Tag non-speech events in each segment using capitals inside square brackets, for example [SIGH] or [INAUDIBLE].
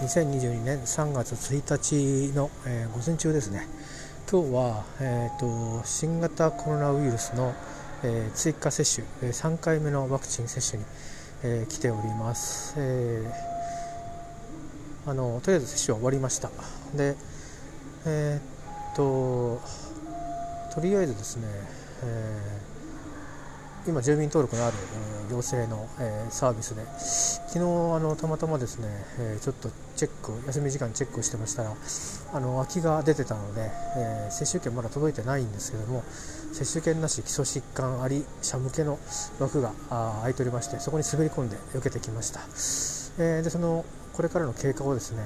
2022年3月1日の、えー、午前中ですね。今日は、えーと、新型コロナウイルスの、えー、追加接種、えー、3回目のワクチン接種に、えー、来ております、えー、あのとりあえず接種は終わりました。でえー、っととりあえずですね、えー今住民登録のある、えー、行政の、えー、サービスで。昨日あのたまたまですね、えー、ちょっとチェック休み時間チェックしてましたらあの空きが出てたので、え接種券まだ届いてないんですけども接種券なし基礎疾患あり者向けの枠があ空いておりましてそこに滑り込んで受けてきました、えでそのこれからの経過をですね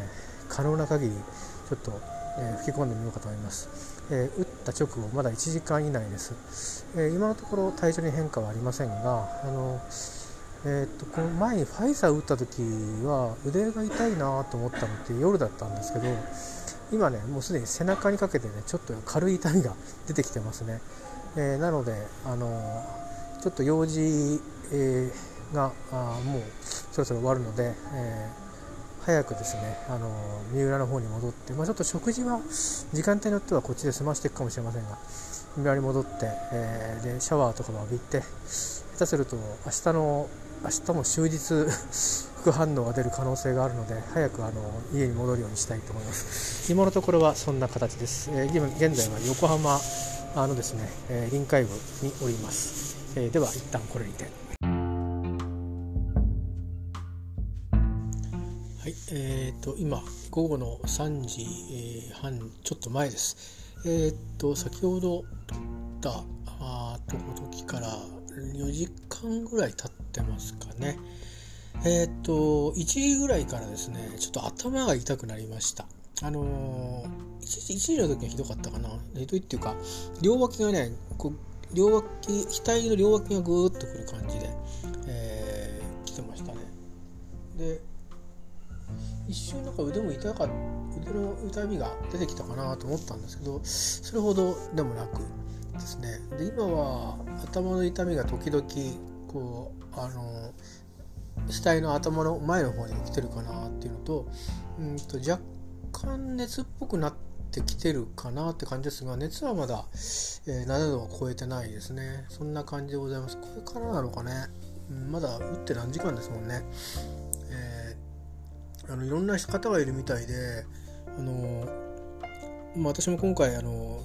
可能な限りちょっと、え吹き込んでみようかと思います。えー、打った直後まだ1時間以内です、えー、今のところ体調に変化はありませんがあの、えー、っとこの前にファイザー打った時は腕が痛いなと思ったのって夜だったんですけど今ねもうすでに背中にかけてねちょっと軽い痛みが出てきてますね、えなのであのちょっと用事、えがあもうそろそろ終わるので、えー早くですねあの三浦の方に戻って、まあ、ちょっと食事は時間帯によってはこっちで済ましていくかもしれませんが三浦に戻って、えー、でシャワーとかも浴びて下手すると明日の明日も終日 [LAUGHS] 副反応が出る可能性があるので早くあの家に戻るようにしたいと思います。今のところはそんな形です、えー、現在は横浜あのですね、えー、臨海部におります、えー、では一旦これにて。はい、えーと、今午後の3時、えー、半ちょっと前です。えーと、先ほど撮ったあと時から4時間ぐらい経ってますかね。えーと、1時ぐらいからですね、ちょっと頭が痛くなりました。あのー、1, 時の時はひどかったかな。ひどいっていうか、両脇がね、こう両脇、額の両脇がぐーっとくる感じで、えー、来てましたね。で一瞬なんか腕も痛か腕の痛みが出てきたかなと思ったんですけどそれほどでもなくですね。で今は頭の痛みが時々こうあの額の頭の前の方に来てるかなっていうのとうんと若干熱っぽくなってきてるかなって感じですが熱はまだ、えー、7度は超えてないですね。そんな感じでございます。これからなのかね、うん、まだ打って何時間ですもんね。あのいろんな方がいるみたいであの、まあ、私も今回あの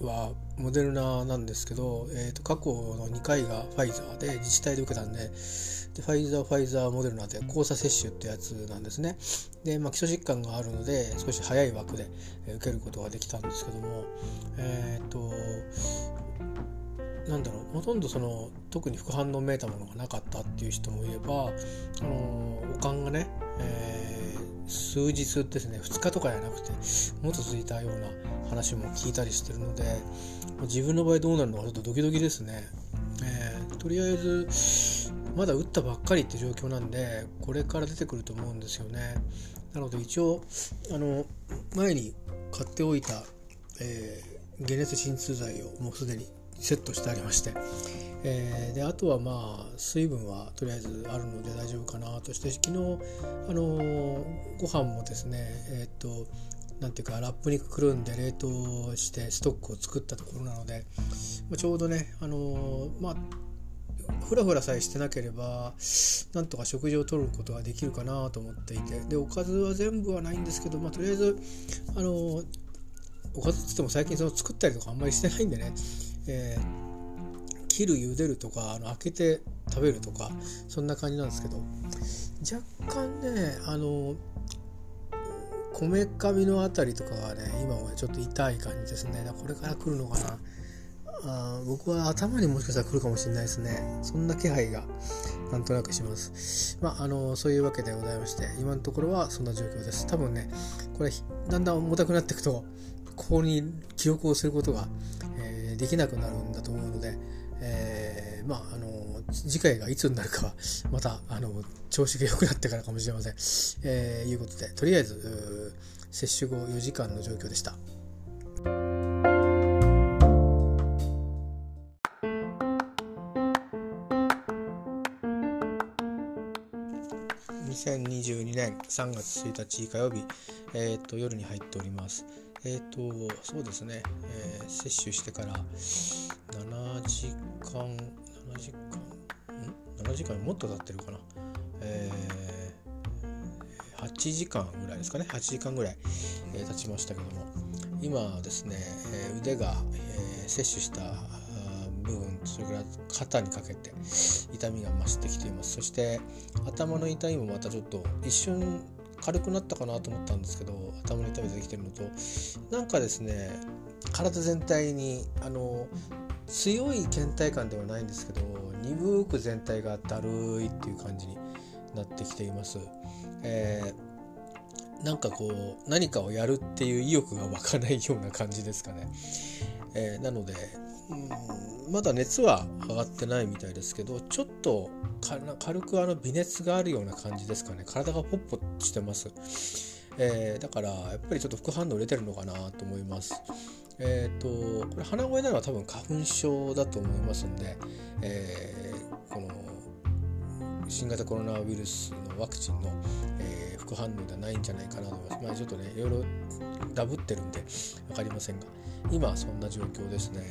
はモデルナなんですけど、えー、と過去の2回がファイザーで自治体で受けたんででファイザーファイザーモデルナで交差接種ってやつなんですね。で、まあ、基礎疾患があるので少し早い枠で受けることができたんですけどもえっ、ー、となんだろうほとんどその特に副反応めいたものがなかったっていう人もいればあのおかんがね、えー、数日ですね2日とかじゃなくてもっと続いたような話も聞いたりしてるので自分の場合どうなるのかちょっとドキドキですね。えー、とりあえずまだ打ったばっかりって状況なんでこれから出てくると思うんですよね。なので一応あの前に買っておいた、えー、解熱鎮痛剤をもうすでにセットしてありまして、えー、であとはまあ水分はとりあえずあるので大丈夫かなとして昨日あのご飯もですねえっ、となんていうかラップにくくるんで冷凍してストックを作ったところなので、まあ、ちょうどねあのまあふらふらさえしてなければなんとか食事をとることができるかなと思っていてでおかずは全部はないんですけど、まあ、とりあえずあのおかずっつっても最近その作ったりとかあんまりしてないんでねえー、切る茹でるとかあの開けて食べるとかそんな感じなんですけど若干ねあのこめかみの辺りとかはね今はちょっと痛い感じですね。これから来るのかな。あ僕は頭にもしかしたら来るかもしれないですね。そんな気配がなんとなくします。まああのそういうわけでございまして今のところはそんな状況です。多分ねこれだんだん重たくなっていくとここに記憶をすることができなくなるんだと思うので、えー、まああの次回がいつになるかは [LAUGHS] またあの調子が良くなってからかもしれません。えー、いうことでとりあえず接種後4時間の状況でした。2022年3月1日火曜日、えーと、夜に入っております。えっ、ー、とそうですね、えー、接種してから7時間7時間ん？7時間もっと経ってるかな、えー、8時間ぐらいですかね。8時間ぐらい、えー、経ちましたけども。今ですね、えー、腕が、えー、接種した部分それから肩にかけて痛みが増してきています。そして頭の痛みもまたちょっと一瞬軽くなったかなと思ったんですけど頭の痛み出てきてるのとなんかですね体全体にあの強い倦怠感ではないんですけど鈍く全体がだるいっていう感じになってきています。えー、なんかこう何かをやるっていう意欲が湧かないような感じですかね。えー、なのでうん。まだ熱は上がってないみたいですけどちょっと軽くあの微熱があるような感じですかね。体がポッポしてます、えー、だからやっぱりちょっと副反応出てるのかなと思います。えっ、ー、とこれ鼻声なのは多分花粉症だと思いますんで、えー、この新型コロナウイルスのワクチンの、えー、副反応ではないんじゃないかなと思います。まあ、ちょっとねいろいろダブってるんで分かりませんが。今そんな状況ですね。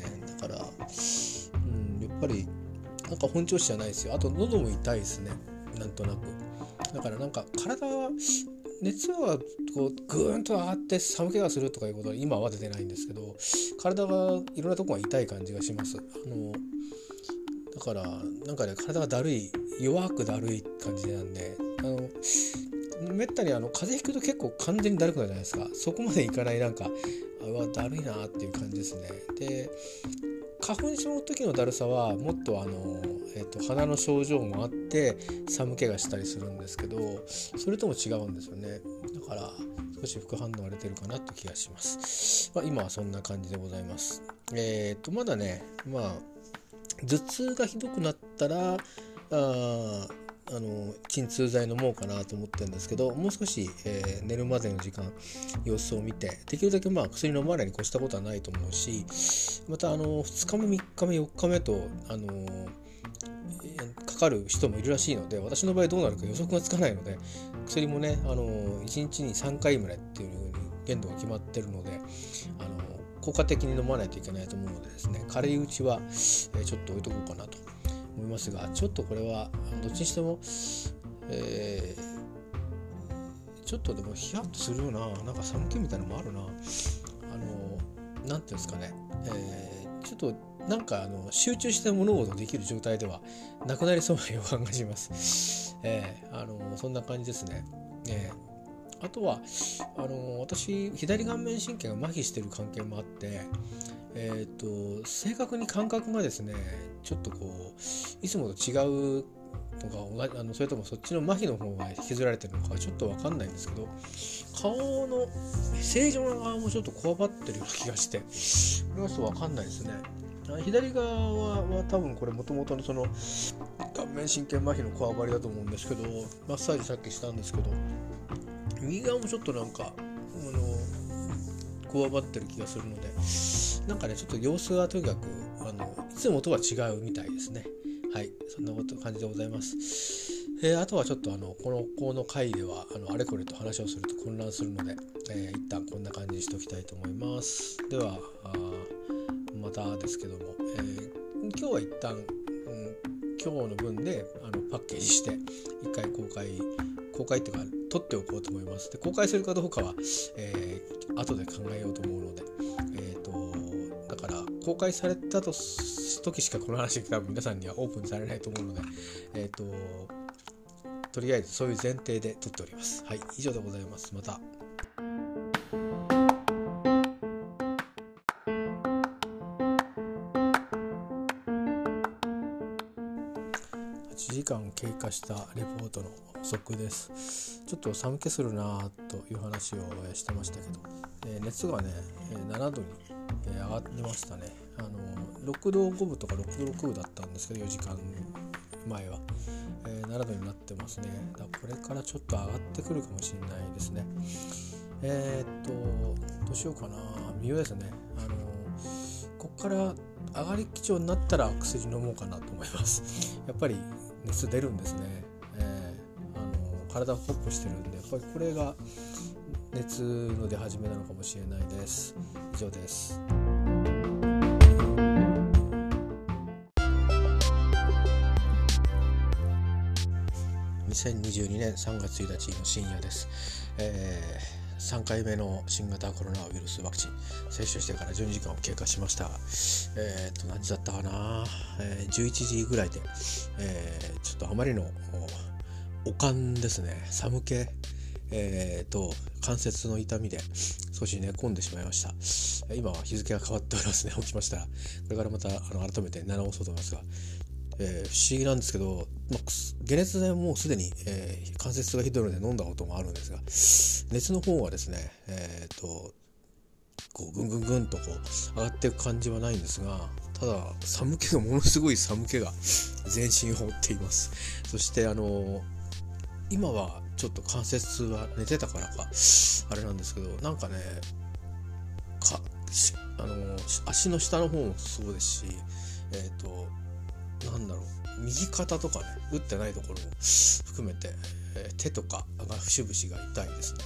だから、うん、やっぱりなんか本調子じゃないですよ。あと喉も痛いですね。なんとなく。だからなんか体は熱はこうグーンと上がって寒気がするとかいうことは今は出てないんですけど体がいろんなとこが痛い感じがします。あのだからなんかね体がだるい弱くだるい感じなんであのめったにあの風邪ひくと結構完全にだるくなるじゃないですか。そこまでいかないなんかうわだるいなっていう感じですね。で花粉症の時のだるさはもっとあの、えーと、鼻の症状もあって寒気がしたりするんですけどそれとも違うんですよね。だから少し副反応が出てるかなって気がします、まあ、今はそんな感じでございます。えっ、ー、とまだねまあ頭痛がひどくなったらああの鎮痛剤飲もうかなと思ってるんですけどもう少し、えー、寝るまでの時間様子を見てできるだけまあ薬飲まないに越したことはないと思うしまたあの2日目3日目4日目とあのかかる人もいるらしいので私の場合どうなるか予測がつかないので薬もねあの1日に3回までっていうふうに限度が決まってるのであの効果的に飲まないといけないと思うのでですね軽いうちは、え、ちょっと置いとこうかなと。思いますがちょっとこれはどっちにしても、えー、ちょっとでもヒヤッとするようななんか寒気みたいなのもあるなあの何ていうんですかね、えー、ちょっとなんかあの集中して物事できる状態ではなくなりそうな予感がします。えー、あのそんな感じですね。えー、あとはあの私左顔面神経が麻痺してる関係もあって、えーと、正確に感覚がですねちょっとこういつもと違うのかあのそれともそっちの麻痺の方が引きずられてるのかちょっと分かんないんですけど顔の正常な側もちょっとこわばってる気がしてこれはちょっと分かんないですね。左側はは多分これもともとのその顔面神経麻痺のこわばりだと思うんですけどマッサージさっきしたんですけど右側もちょっとなんかあのこわばってる気がするのでなんかねちょっと様子はとにかくあのいつもとは違うみたいですね。はいそんなこと感じでございます。えー、あとはちょっとあのこのこの回ではあのあれこれと話をすると混乱するので、えー、一旦こんな感じにしておきたいと思います。ではまたですけども、えー、今日は一旦、うん、今日の分であのパッケージして一回公開公開っていうか撮っておこうと思いますで公開するかどうかは、えー、後で考えようと思うのでえー、とだから公開されたと時しかこの話多分皆さんにはオープンされないと思うので、えっ、ー、と、とりあえずそういう前提で撮っております。はい、以上でございます。また。間経過したレポートの補足です。ちょっと寒気するなという話をしてましたけど、えー、熱がね、7度に上がりましたね。あの6度5分とか6度6分だったんですけど4時間前は、えー、7度になってますね。だこれからちょっと上がってくるかもしれないですね。えー、っとどうしようかな。微妙ですね。あのこっから上がり基調になったら薬飲もうかなと思います。やっぱり熱出るんですね、えー、あの体がホップしてるんでやっぱりこれが熱の出始めなのかもしれないです。以上です。2022年3月1日の深夜です、えー、3回目の新型コロナウイルスワクチン接種してから12時間を経過しましたえー、っと何時だったかな、えー、11時ぐらいで、えー、ちょっとあまりのおかんですね。寒気えーと、関節の痛みで少し寝込んでしまいました。今は日付が変わっておりますね。起きましたこれからまたあの改めて直そうと思いますがえー、不思議なんですけど、まあ、解熱でもうすでに、えー、関節がひどいので飲んだこともあるんですが熱の方はですねえっ、ー、とこうぐんぐんぐんとこう上がっていく感じはないんですがただ寒気がものすごい寒気が全身を覆っています。そしてあの今はちょっと関節は寝てたからかあれなんですけどなんかねかあの足の下の方もそうですしえっ、となんだろう右肩とかね打ってないところも含めて、えー、手とかが節々が痛いですね。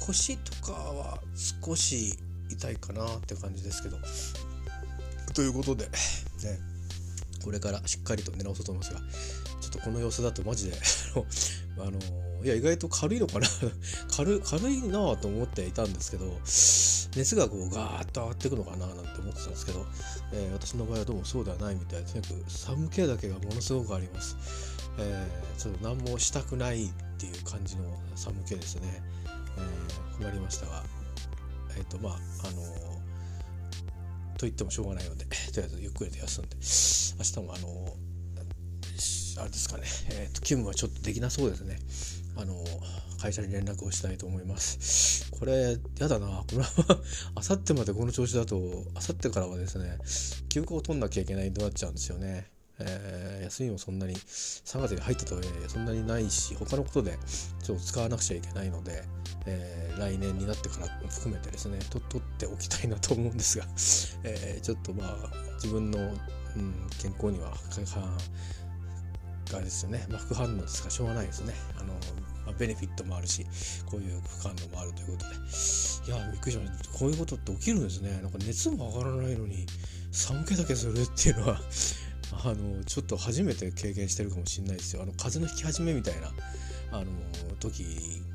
腰とかは少し痛いかなって感じですけどということで、ね、これからしっかりと寝直そうと思いますがちょっとこの様子だとマジで [LAUGHS] あのいや意外と軽いのかな。[LAUGHS] 軽軽いなぁと思っていたんですけど熱がこうガーッと上がっていくのかななんて思ってたんですけど、えー、私の場合はどうもそうではないみたいでとにかく寒気だけがものすごくあります、えー、ちょっと何もしたくないっていう感じの寒気ですね、えー、困りましたがえっ、とまああのと言ってもしょうがないのでとりあえずゆっくりと休んで明日もあのあれですかね、えーと、勤務はちょっとできなそうですね。あの会社に連絡をしたいと思います。これ、やだな。このあさってまでこの調子だと、あさってからはですね、休暇を取んなきゃいけないとなっちゃうんですよね。えー、休みもそんなに3月に入ったとはいえそんなにないし他のことでちょっと使わなくちゃいけないので、えー、来年になってから含めてですねと取っておきたいなと思うんですが、[LAUGHS] えー、ちょっとまあ自分の、うん、健康にはがですよね、まあ、副反応ですかしょうがないですね。あの、まあ、ベネフィットもあるしこういう副反応もあるということで。いやびっくりしました。こういうことって起きるんですね。なんか熱も上がらないのに寒気だけするっていうのはあのちょっと初めて経験してるかもしれないですよ。あの風邪のひき始めみたいなあの時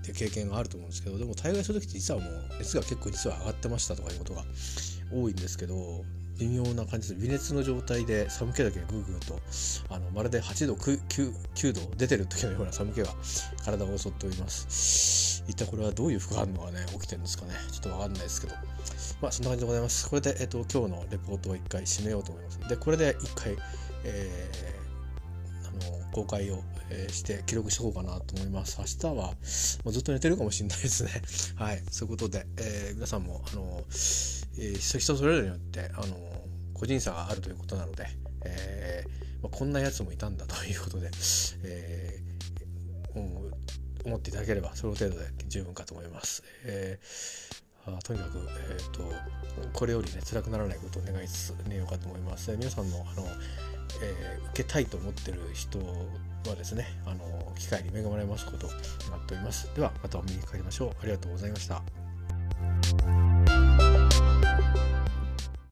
で経験があると思うんですけどでも大概そういう時って実はもう熱が結構実は上がってましたとかいうことが多いんですけど微妙な感じです。微熱の状態で寒気だけグーグーとあのまるで8度 9, 9度出てる時のような寒気が体を襲っております。一体これはどういう副反応がね起きてるんですかね。ちょっとわかんないですけど。まあそんな感じでございます。これで、えっと、今日のレポートを一回締めようと思います。でこれで一回、えー、あの公開を、えー、して記録しておこうかなと思います明日はもうずっと寝てるかもしれないですね [LAUGHS] はいそういうことで、えー、皆さんもあのえー、人それぞれによってあの個人差があるということなので、えーまあ、こんなやつもいたんだということで、えー、思っていただければその程度で十分かと思います。えー、あとにかく、えーと、これよりね辛くならないことを願いつつ寝ようかと思います。皆さんのあの、えー、受けたいと思ってる人はですねあの機会に恵まれますことになっております。ではまたお見にかかりましょう。ありがとうございました。